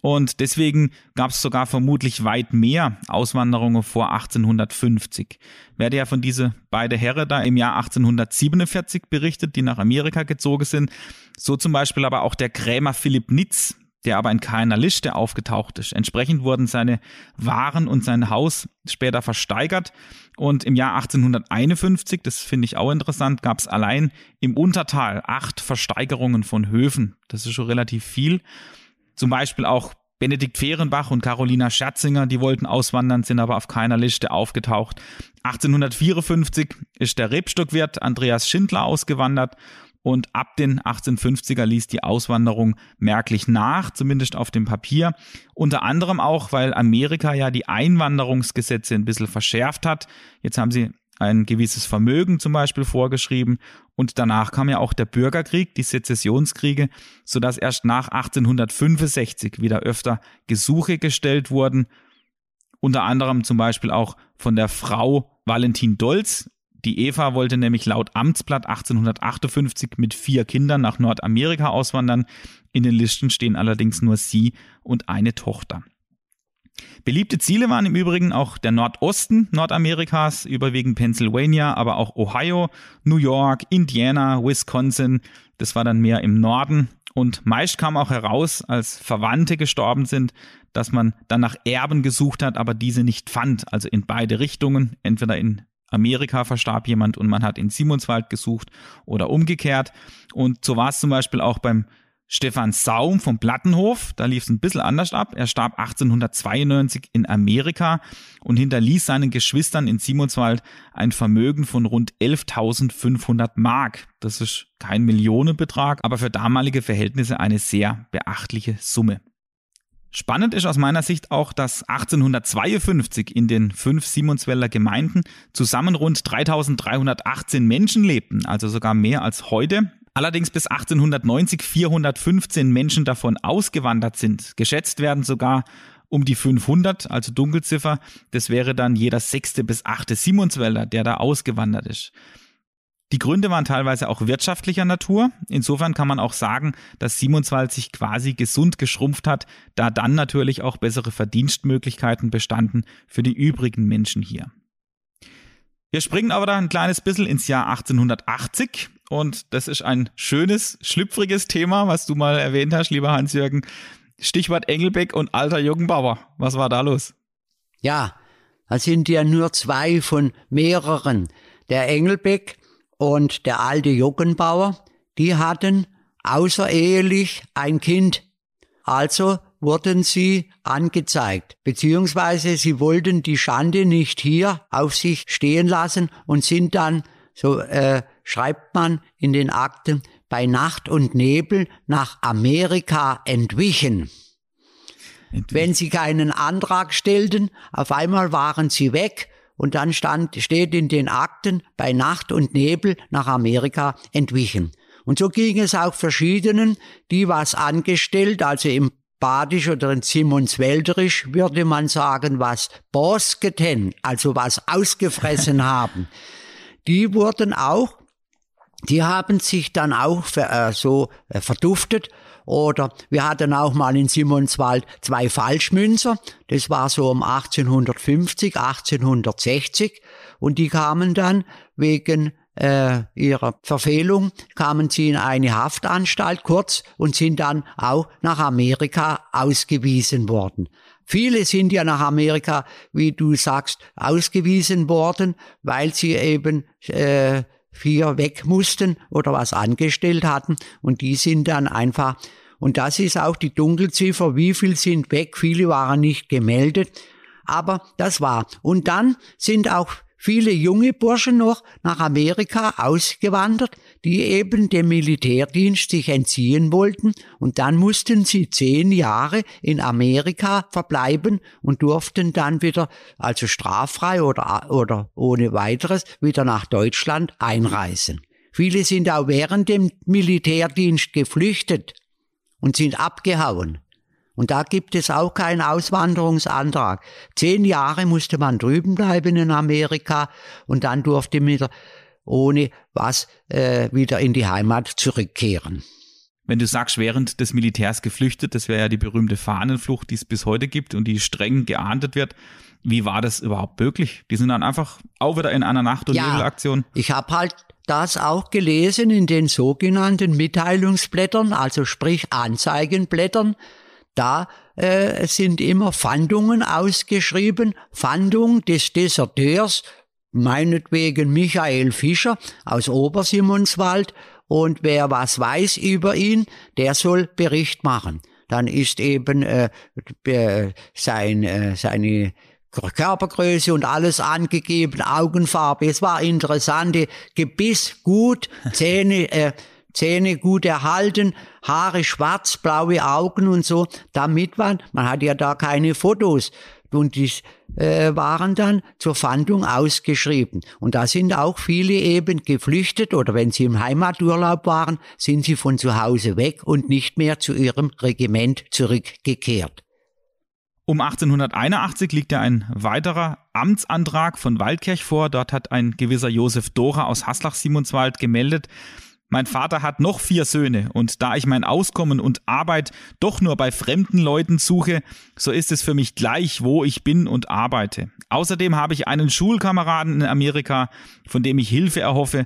und deswegen gab es sogar vermutlich weit mehr Auswanderungen vor 1850. Werde ja von diese beide Herren da im Jahr 1847 berichtet, die nach Amerika gezogen sind. So zum Beispiel aber auch der Krämer Philipp Nitz, der aber in keiner Liste aufgetaucht ist. Entsprechend wurden seine Waren und sein Haus später versteigert. Und im Jahr 1851, das finde ich auch interessant, gab es allein im Untertal acht Versteigerungen von Höfen. Das ist schon relativ viel. Zum Beispiel auch Benedikt Fehrenbach und Carolina Scherzinger, die wollten auswandern, sind aber auf keiner Liste aufgetaucht. 1854 ist der Rebstockwirt Andreas Schindler ausgewandert und ab den 1850er ließ die Auswanderung merklich nach, zumindest auf dem Papier. Unter anderem auch, weil Amerika ja die Einwanderungsgesetze ein bisschen verschärft hat. Jetzt haben sie ein gewisses Vermögen zum Beispiel vorgeschrieben und danach kam ja auch der Bürgerkrieg, die Sezessionskriege, sodass erst nach 1865 wieder öfter Gesuche gestellt wurden, unter anderem zum Beispiel auch von der Frau Valentin Dolz, die Eva wollte nämlich laut Amtsblatt 1858 mit vier Kindern nach Nordamerika auswandern. In den Listen stehen allerdings nur sie und eine Tochter. Beliebte Ziele waren im Übrigen auch der Nordosten Nordamerikas, überwiegend Pennsylvania, aber auch Ohio, New York, Indiana, Wisconsin. Das war dann mehr im Norden. Und meist kam auch heraus, als Verwandte gestorben sind, dass man dann nach Erben gesucht hat, aber diese nicht fand. Also in beide Richtungen, entweder in Amerika verstarb jemand und man hat in Simonswald gesucht oder umgekehrt. Und so war es zum Beispiel auch beim Stefan Saum vom Plattenhof, da lief es ein bisschen anders ab. Er starb 1892 in Amerika und hinterließ seinen Geschwistern in Simonswald ein Vermögen von rund 11.500 Mark. Das ist kein Millionenbetrag, aber für damalige Verhältnisse eine sehr beachtliche Summe. Spannend ist aus meiner Sicht auch, dass 1852 in den fünf Simonswälder Gemeinden zusammen rund 3318 Menschen lebten, also sogar mehr als heute. Allerdings bis 1890 415 Menschen davon ausgewandert sind. Geschätzt werden sogar um die 500, also Dunkelziffer. Das wäre dann jeder sechste bis achte Simonswälder, der da ausgewandert ist. Die Gründe waren teilweise auch wirtschaftlicher Natur. Insofern kann man auch sagen, dass Simonswald sich quasi gesund geschrumpft hat, da dann natürlich auch bessere Verdienstmöglichkeiten bestanden für die übrigen Menschen hier. Wir springen aber da ein kleines bisschen ins Jahr 1880 und das ist ein schönes, schlüpfriges Thema, was du mal erwähnt hast, lieber Hans-Jürgen. Stichwort Engelbeck und alter Jürgen Bauer. Was war da los? Ja, da sind ja nur zwei von mehreren. Der Engelbeck und der alte Joggenbauer, die hatten außerehelich ein Kind. Also wurden sie angezeigt, beziehungsweise sie wollten die Schande nicht hier auf sich stehen lassen und sind dann, so äh, schreibt man in den Akten, bei Nacht und Nebel nach Amerika entwichen. Entwichen. Wenn sie keinen Antrag stellten, auf einmal waren sie weg und dann stand, steht in den Akten bei Nacht und Nebel nach Amerika entwichen. Und so ging es auch verschiedenen, die was angestellt, also im Badisch oder in Simonswälderisch würde man sagen, was Bosketen, also was ausgefressen *laughs* haben. Die wurden auch, die haben sich dann auch äh, so äh, verduftet oder wir hatten auch mal in Simonswald zwei Falschmünzer. Das war so um 1850, 1860. Und die kamen dann wegen äh, ihrer Verfehlung, kamen sie in eine Haftanstalt kurz und sind dann auch nach Amerika ausgewiesen worden. Viele sind ja nach Amerika, wie du sagst, ausgewiesen worden, weil sie eben äh, vier weg mussten oder was angestellt hatten. Und die sind dann einfach, und das ist auch die Dunkelziffer, wie viel sind weg, viele waren nicht gemeldet, aber das war. Und dann sind auch viele junge Burschen noch nach Amerika ausgewandert, die eben dem Militärdienst sich entziehen wollten und dann mussten sie zehn Jahre in Amerika verbleiben und durften dann wieder, also straffrei oder, oder ohne weiteres, wieder nach Deutschland einreisen. Viele sind auch während dem Militärdienst geflüchtet und sind abgehauen. Und da gibt es auch keinen Auswanderungsantrag. Zehn Jahre musste man drüben bleiben in Amerika und dann durfte man ohne was äh, wieder in die Heimat zurückkehren. Wenn du sagst, während des Militärs geflüchtet, das wäre ja die berühmte Fahnenflucht, die es bis heute gibt und die streng geahndet wird. Wie war das überhaupt möglich? Die sind dann einfach auch wieder in einer Nacht- und ja, Nebelaktion. Ich habe halt das auch gelesen in den sogenannten Mitteilungsblättern, also sprich Anzeigenblättern da äh, sind immer Fandungen ausgeschrieben. Fandung des Deserteurs, meinetwegen Michael Fischer aus Obersimonswald. Und wer was weiß über ihn, der soll Bericht machen. Dann ist eben äh, sein, äh, seine Körpergröße und alles angegeben, Augenfarbe. Es war interessante Gebiss, gut, Zähne, äh, Zähne gut erhalten, Haare schwarz, blaue Augen und so, damit man, man hat ja da keine Fotos und die äh, waren dann zur Fahndung ausgeschrieben. Und da sind auch viele eben geflüchtet oder wenn sie im Heimaturlaub waren, sind sie von zu Hause weg und nicht mehr zu ihrem Regiment zurückgekehrt. Um 1881 liegt ja ein weiterer Amtsantrag von Waldkirch vor. Dort hat ein gewisser Josef Dora aus Haslach-Simonswald gemeldet, mein Vater hat noch vier Söhne und da ich mein Auskommen und Arbeit doch nur bei fremden Leuten suche, so ist es für mich gleich, wo ich bin und arbeite. Außerdem habe ich einen Schulkameraden in Amerika, von dem ich Hilfe erhoffe.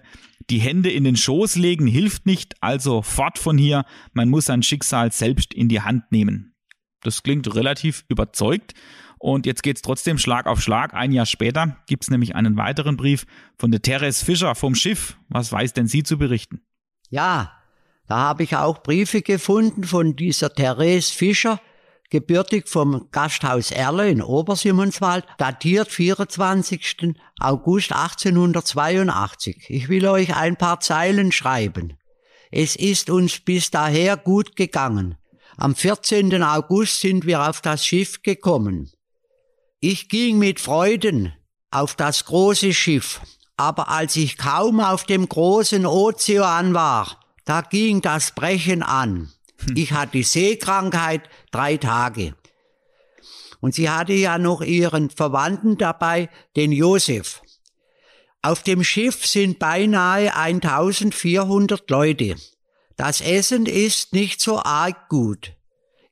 Die Hände in den Schoß legen hilft nicht, also fort von hier, man muss sein Schicksal selbst in die Hand nehmen. Das klingt relativ überzeugt. Und jetzt geht's trotzdem Schlag auf Schlag. Ein Jahr später gibt's nämlich einen weiteren Brief von der Therese Fischer vom Schiff. Was weiß denn sie zu berichten? Ja, da habe ich auch Briefe gefunden von dieser Therese Fischer, gebürtig vom Gasthaus Erle in Obersimonswald, datiert 24. August 1882. Ich will euch ein paar Zeilen schreiben. Es ist uns bis daher gut gegangen. Am 14. August sind wir auf das Schiff gekommen. Ich ging mit Freuden auf das große Schiff, aber als ich kaum auf dem großen Ozean war, da ging das Brechen an. Hm. Ich hatte Seekrankheit drei Tage. Und sie hatte ja noch ihren Verwandten dabei, den Josef. Auf dem Schiff sind beinahe 1400 Leute. Das Essen ist nicht so arg gut.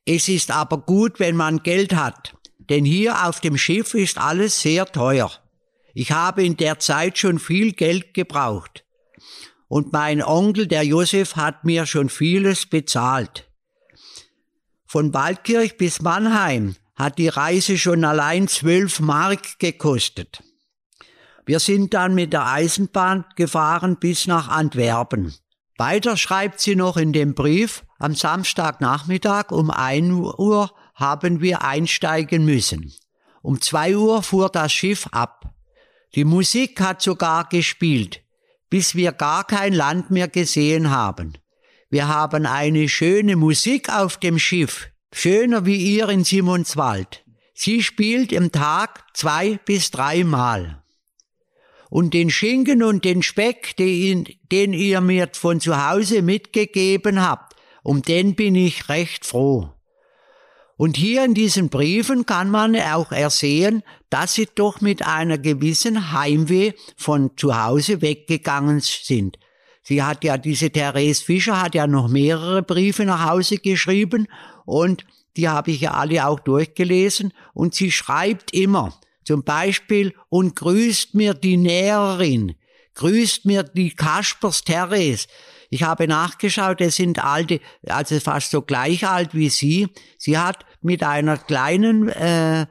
Es ist aber gut, wenn man Geld hat, denn hier auf dem Schiff ist alles sehr teuer. Ich habe in der Zeit schon viel Geld gebraucht. Und mein Onkel, der Josef, hat mir schon vieles bezahlt. Von Waldkirch bis Mannheim hat die Reise schon allein zwölf Mark gekostet. Wir sind dann mit der Eisenbahn gefahren bis nach Antwerpen. Weiter schreibt sie noch in dem Brief, am Samstagnachmittag um ein Uhr haben wir einsteigen müssen. Um zwei Uhr fuhr das Schiff ab. Die Musik hat sogar gespielt, bis wir gar kein Land mehr gesehen haben. Wir haben eine schöne Musik auf dem Schiff, schöner wie ihr in Simonswald. Sie spielt im Tag zwei bis dreimal. Und den Schinken und den Speck, den, den ihr mir von zu Hause mitgegeben habt, um den bin ich recht froh. Und hier in diesen Briefen kann man auch ersehen, dass sie doch mit einer gewissen Heimweh von zu Hause weggegangen sind. Sie hat ja, diese Therese Fischer hat ja noch mehrere Briefe nach Hause geschrieben und die habe ich ja alle auch durchgelesen und sie schreibt immer, zum Beispiel, und grüßt mir die Näherin, grüßt mir die Kaspers Therese, ich habe nachgeschaut, es sind alte, also fast so gleich alt wie sie. Sie hat mit einer kleinen äh,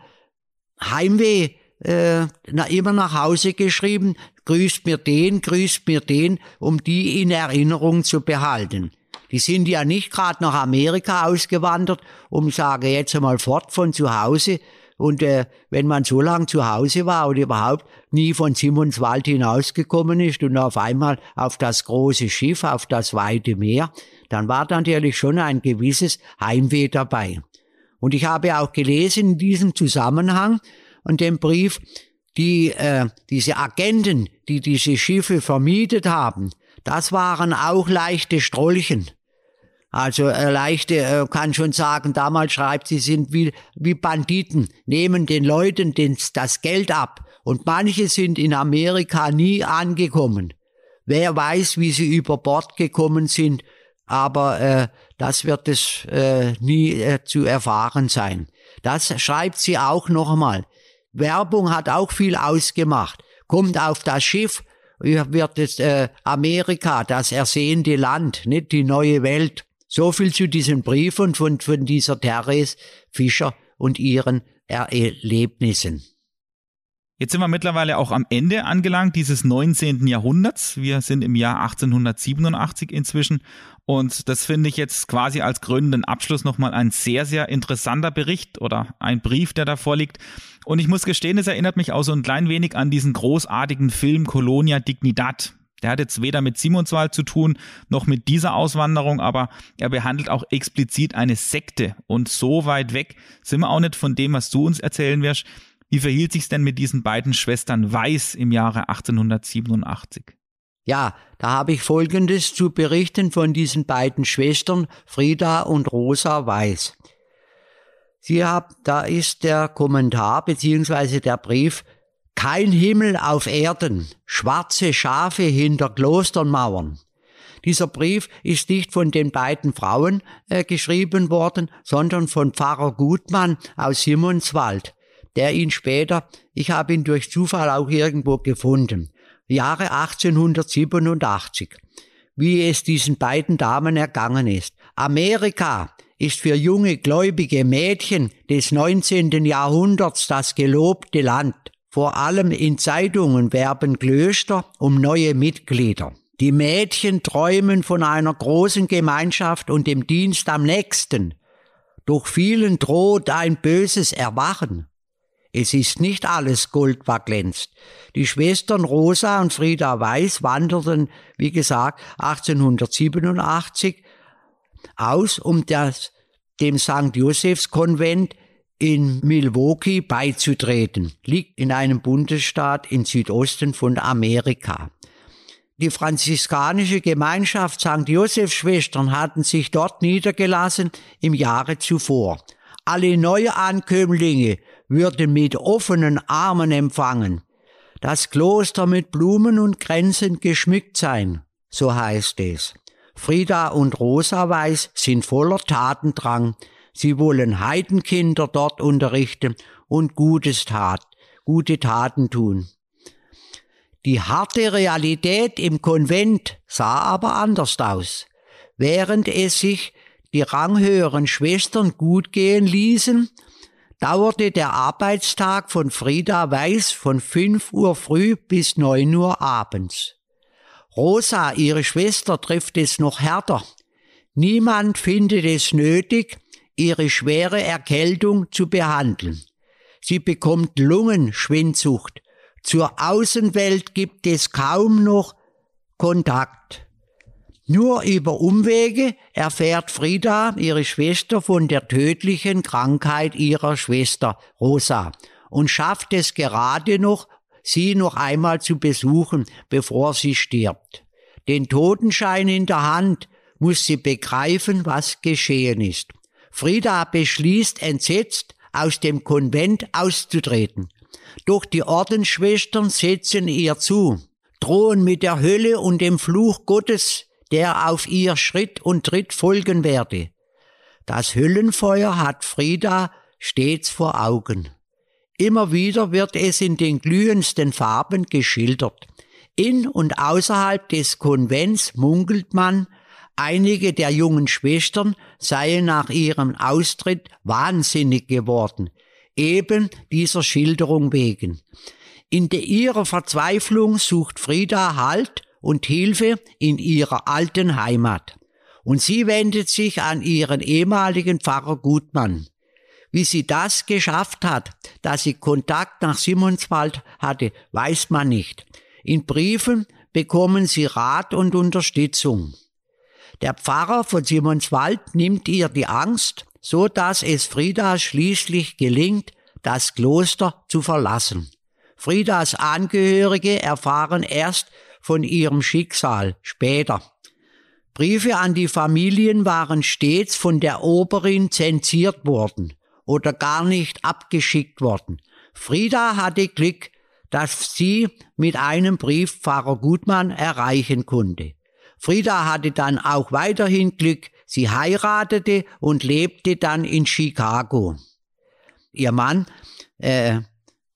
Heimweh äh, immer nach Hause geschrieben, grüßt mir den, grüßt mir den, um die in Erinnerung zu behalten. Die sind ja nicht gerade nach Amerika ausgewandert, um sage jetzt einmal fort von zu Hause, und äh, wenn man so lange zu Hause war und überhaupt nie von Simonswald hinausgekommen ist und auf einmal auf das große Schiff, auf das weite Meer, dann war natürlich schon ein gewisses Heimweh dabei. Und ich habe auch gelesen in diesem Zusammenhang und dem Brief, die äh, diese Agenten, die diese Schiffe vermietet haben, das waren auch leichte Strolchen. Also äh, leichte äh, kann schon sagen, damals schreibt sie, sind wie, wie Banditen, nehmen den Leuten den, das Geld ab. Und manche sind in Amerika nie angekommen. Wer weiß, wie sie über Bord gekommen sind, aber äh, das wird es äh, nie äh, zu erfahren sein. Das schreibt sie auch noch einmal. Werbung hat auch viel ausgemacht. Kommt auf das Schiff, wird es äh, Amerika, das ersehende Land, nicht die neue Welt. So viel zu diesen Briefen von, von dieser Therese Fischer und ihren Erlebnissen. Jetzt sind wir mittlerweile auch am Ende angelangt dieses 19. Jahrhunderts. Wir sind im Jahr 1887 inzwischen. Und das finde ich jetzt quasi als krönenden Abschluss nochmal ein sehr, sehr interessanter Bericht oder ein Brief, der da vorliegt. Und ich muss gestehen, es erinnert mich auch so ein klein wenig an diesen großartigen Film Colonia Dignidad Der hat jetzt weder mit Simonswald zu tun, noch mit dieser Auswanderung, aber er behandelt auch explizit eine Sekte. Und so weit weg sind wir auch nicht von dem, was du uns erzählen wirst. Wie verhielt sich's denn mit diesen beiden Schwestern Weiß im Jahre 1887? Ja, da habe ich Folgendes zu berichten von diesen beiden Schwestern, Frieda und Rosa Weiß. Sie haben, da ist der Kommentar beziehungsweise der Brief, kein Himmel auf Erden, schwarze Schafe hinter Klostermauern. Dieser Brief ist nicht von den beiden Frauen äh, geschrieben worden, sondern von Pfarrer Gutmann aus Simonswald, der ihn später, ich habe ihn durch Zufall auch irgendwo gefunden, Jahre 1887, wie es diesen beiden Damen ergangen ist. Amerika ist für junge gläubige Mädchen des 19. Jahrhunderts das gelobte Land. Vor allem in Zeitungen werben Klöster um neue Mitglieder. Die Mädchen träumen von einer großen Gemeinschaft und dem Dienst am nächsten. Doch vielen droht ein böses Erwachen. Es ist nicht alles Gold, was glänzt. Die Schwestern Rosa und Frieda Weiß wanderten, wie gesagt, 1887 aus, um das, dem St. Josephs Konvent in Milwaukee beizutreten, liegt in einem Bundesstaat im Südosten von Amerika. Die franziskanische Gemeinschaft St. Josephs Schwestern hatten sich dort niedergelassen im Jahre zuvor. Alle Neuankömmlinge würden mit offenen Armen empfangen. Das Kloster mit Blumen und Kränzen geschmückt sein, so heißt es. Frieda und Rosa Weiß sind voller Tatendrang. Sie wollen Heidenkinder dort unterrichten und Gutes tat, gute Taten tun. Die harte Realität im Konvent sah aber anders aus. Während es sich die ranghöheren Schwestern gut gehen ließen, dauerte der Arbeitstag von Frieda Weiß von 5 Uhr früh bis 9 Uhr abends. Rosa, ihre Schwester, trifft es noch härter. Niemand findet es nötig, ihre schwere Erkältung zu behandeln. Sie bekommt Lungenschwindsucht. Zur Außenwelt gibt es kaum noch Kontakt. Nur über Umwege erfährt Frieda, ihre Schwester, von der tödlichen Krankheit ihrer Schwester Rosa und schafft es gerade noch, sie noch einmal zu besuchen, bevor sie stirbt. Den Totenschein in der Hand muss sie begreifen, was geschehen ist. Frieda beschließt entsetzt, aus dem Konvent auszutreten. Doch die Ordensschwestern setzen ihr zu, drohen mit der Hölle und dem Fluch Gottes, der auf ihr Schritt und Tritt folgen werde. Das Höllenfeuer hat Frieda stets vor Augen. Immer wieder wird es in den glühendsten Farben geschildert. In und außerhalb des Konvents munkelt man, einige der jungen Schwestern seien nach ihrem Austritt wahnsinnig geworden, eben dieser Schilderung wegen. In ihrer Verzweiflung sucht Frieda Halt und Hilfe in ihrer alten Heimat. Und sie wendet sich an ihren ehemaligen Pfarrer Gutmann. Wie sie das geschafft hat, dass sie Kontakt nach Simonswald hatte, weiß man nicht. In Briefen bekommen sie Rat und Unterstützung. Der Pfarrer von Simonswald nimmt ihr die Angst, so dass es Frieda schließlich gelingt, das Kloster zu verlassen. Friedas Angehörige erfahren erst von ihrem Schicksal später. Briefe an die Familien waren stets von der Oberin zensiert worden oder gar nicht abgeschickt worden. Frieda hatte Glück, dass sie mit einem Brief Pfarrer Gutmann erreichen konnte. Frieda hatte dann auch weiterhin Glück, sie heiratete und lebte dann in Chicago. Ihr Mann, äh,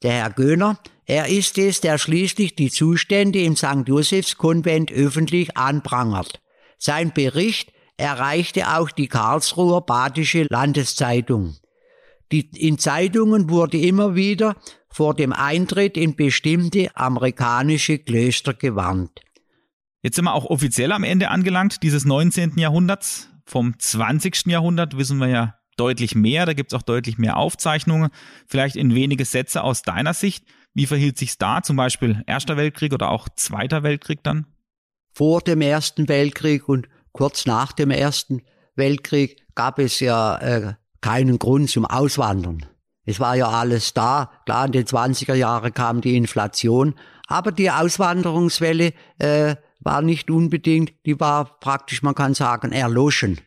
der Herr Göhner, er ist es, der schließlich die Zustände im St. Josephs Konvent öffentlich anprangert. Sein Bericht erreichte auch die Karlsruher Badische Landeszeitung. Die, in Zeitungen wurde immer wieder vor dem Eintritt in bestimmte amerikanische Klöster gewarnt. Jetzt sind wir auch offiziell am Ende angelangt, dieses 19. Jahrhunderts. Vom 20. Jahrhundert wissen wir ja deutlich mehr, da gibt es auch deutlich mehr Aufzeichnungen. Vielleicht in wenige Sätze aus deiner Sicht. Wie verhielt sich's da? Zum Beispiel Erster Weltkrieg oder auch Zweiter Weltkrieg dann? vor dem Ersten Weltkrieg und kurz nach dem Ersten Weltkrieg gab es ja äh, keinen Grund zum Auswandern. Es war ja alles da. Klar, in den 20er Jahren kam die Inflation, aber die Auswanderungswelle äh, war nicht unbedingt, die war praktisch, man kann sagen, erloschen.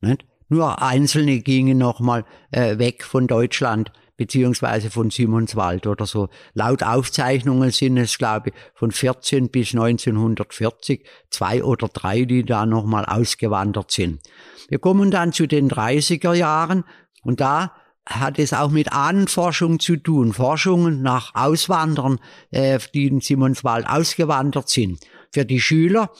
Nicht? Nur Einzelne gingen nochmal äh, weg von Deutschland beziehungsweise von Simonswald oder so. Laut Aufzeichnungen sind es, glaube ich, von 14 bis 1940 zwei oder drei, die da nochmal ausgewandert sind. Wir kommen dann zu den 30er Jahren und da hat es auch mit Ahnenforschung zu tun, Forschungen nach Auswandern, äh, die in Simonswald ausgewandert sind. Für die Schüler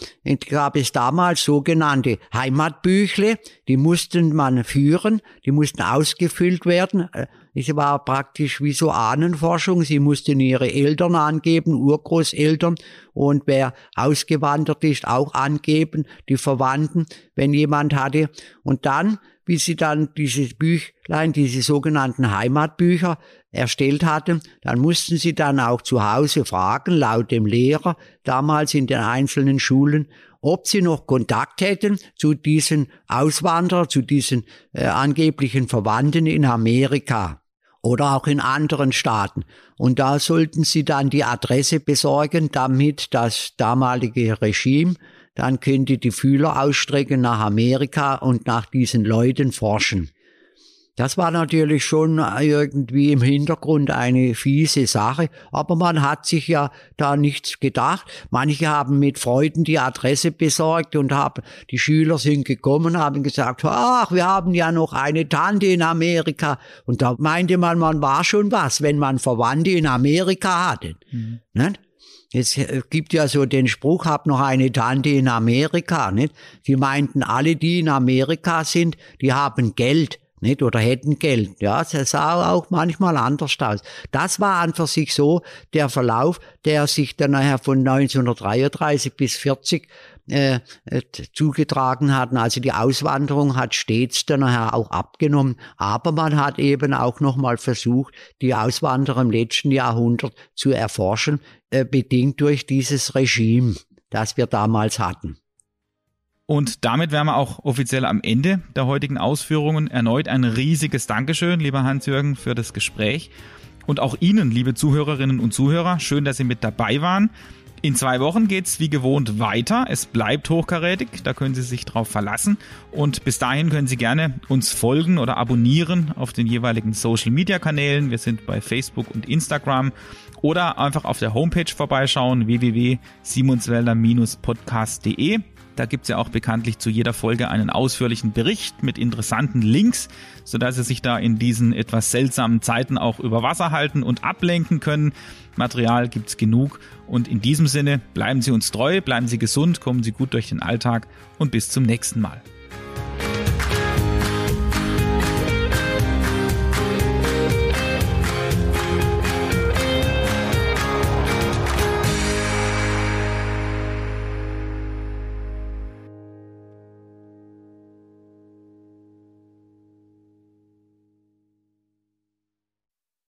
gab es damals sogenannte Heimatbüchle, die mussten man führen, die mussten ausgefüllt werden. Äh, es war praktisch wie so Ahnenforschung. Sie mussten ihre Eltern angeben, Urgroßeltern und wer ausgewandert ist, auch angeben, die Verwandten, wenn jemand hatte. Und dann wie sie dann dieses Büchlein, diese sogenannten Heimatbücher erstellt hatten, dann mussten sie dann auch zu Hause fragen, laut dem Lehrer, damals in den einzelnen Schulen, ob sie noch Kontakt hätten zu diesen Auswanderern, zu diesen äh, angeblichen Verwandten in Amerika oder auch in anderen Staaten. Und da sollten sie dann die Adresse besorgen, damit das damalige Regime dann könnt ihr die Fühler ausstrecken nach Amerika und nach diesen Leuten forschen. Das war natürlich schon irgendwie im Hintergrund eine fiese Sache, aber man hat sich ja da nichts gedacht. Manche haben mit Freuden die Adresse besorgt und haben, die Schüler sind gekommen, haben gesagt, ach, wir haben ja noch eine Tante in Amerika. Und da meinte man, man war schon was, wenn man Verwandte in Amerika hatte. Mhm. Es äh, gibt ja so den Spruch, hab noch eine Tante in Amerika, nicht? Die meinten, alle, die in Amerika sind, die haben Geld, nicht? Oder hätten Geld. Ja, das sah auch manchmal anders aus. Das war an für sich so der Verlauf, der sich dann nachher von 1933 bis 40 äh, äh, zugetragen hatten. Also die Auswanderung hat stets dann nachher auch abgenommen. Aber man hat eben auch nochmal versucht, die Auswanderer im letzten Jahrhundert zu erforschen, äh, bedingt durch dieses Regime, das wir damals hatten. Und damit wären wir auch offiziell am Ende der heutigen Ausführungen. Erneut ein riesiges Dankeschön, lieber Hans-Jürgen, für das Gespräch. Und auch Ihnen, liebe Zuhörerinnen und Zuhörer, schön, dass Sie mit dabei waren. In zwei Wochen geht's wie gewohnt weiter. Es bleibt hochkarätig, da können Sie sich drauf verlassen. Und bis dahin können Sie gerne uns folgen oder abonnieren auf den jeweiligen Social Media Kanälen. Wir sind bei Facebook und Instagram oder einfach auf der Homepage vorbeischauen www.simonswälder-podcast.de. Da gibt's ja auch bekanntlich zu jeder Folge einen ausführlichen Bericht mit interessanten Links, sodass Sie sich da in diesen etwas seltsamen Zeiten auch über Wasser halten und ablenken können. Material gibt's genug und in diesem Sinne bleiben Sie uns treu, bleiben Sie gesund, kommen Sie gut durch den Alltag und bis zum nächsten Mal.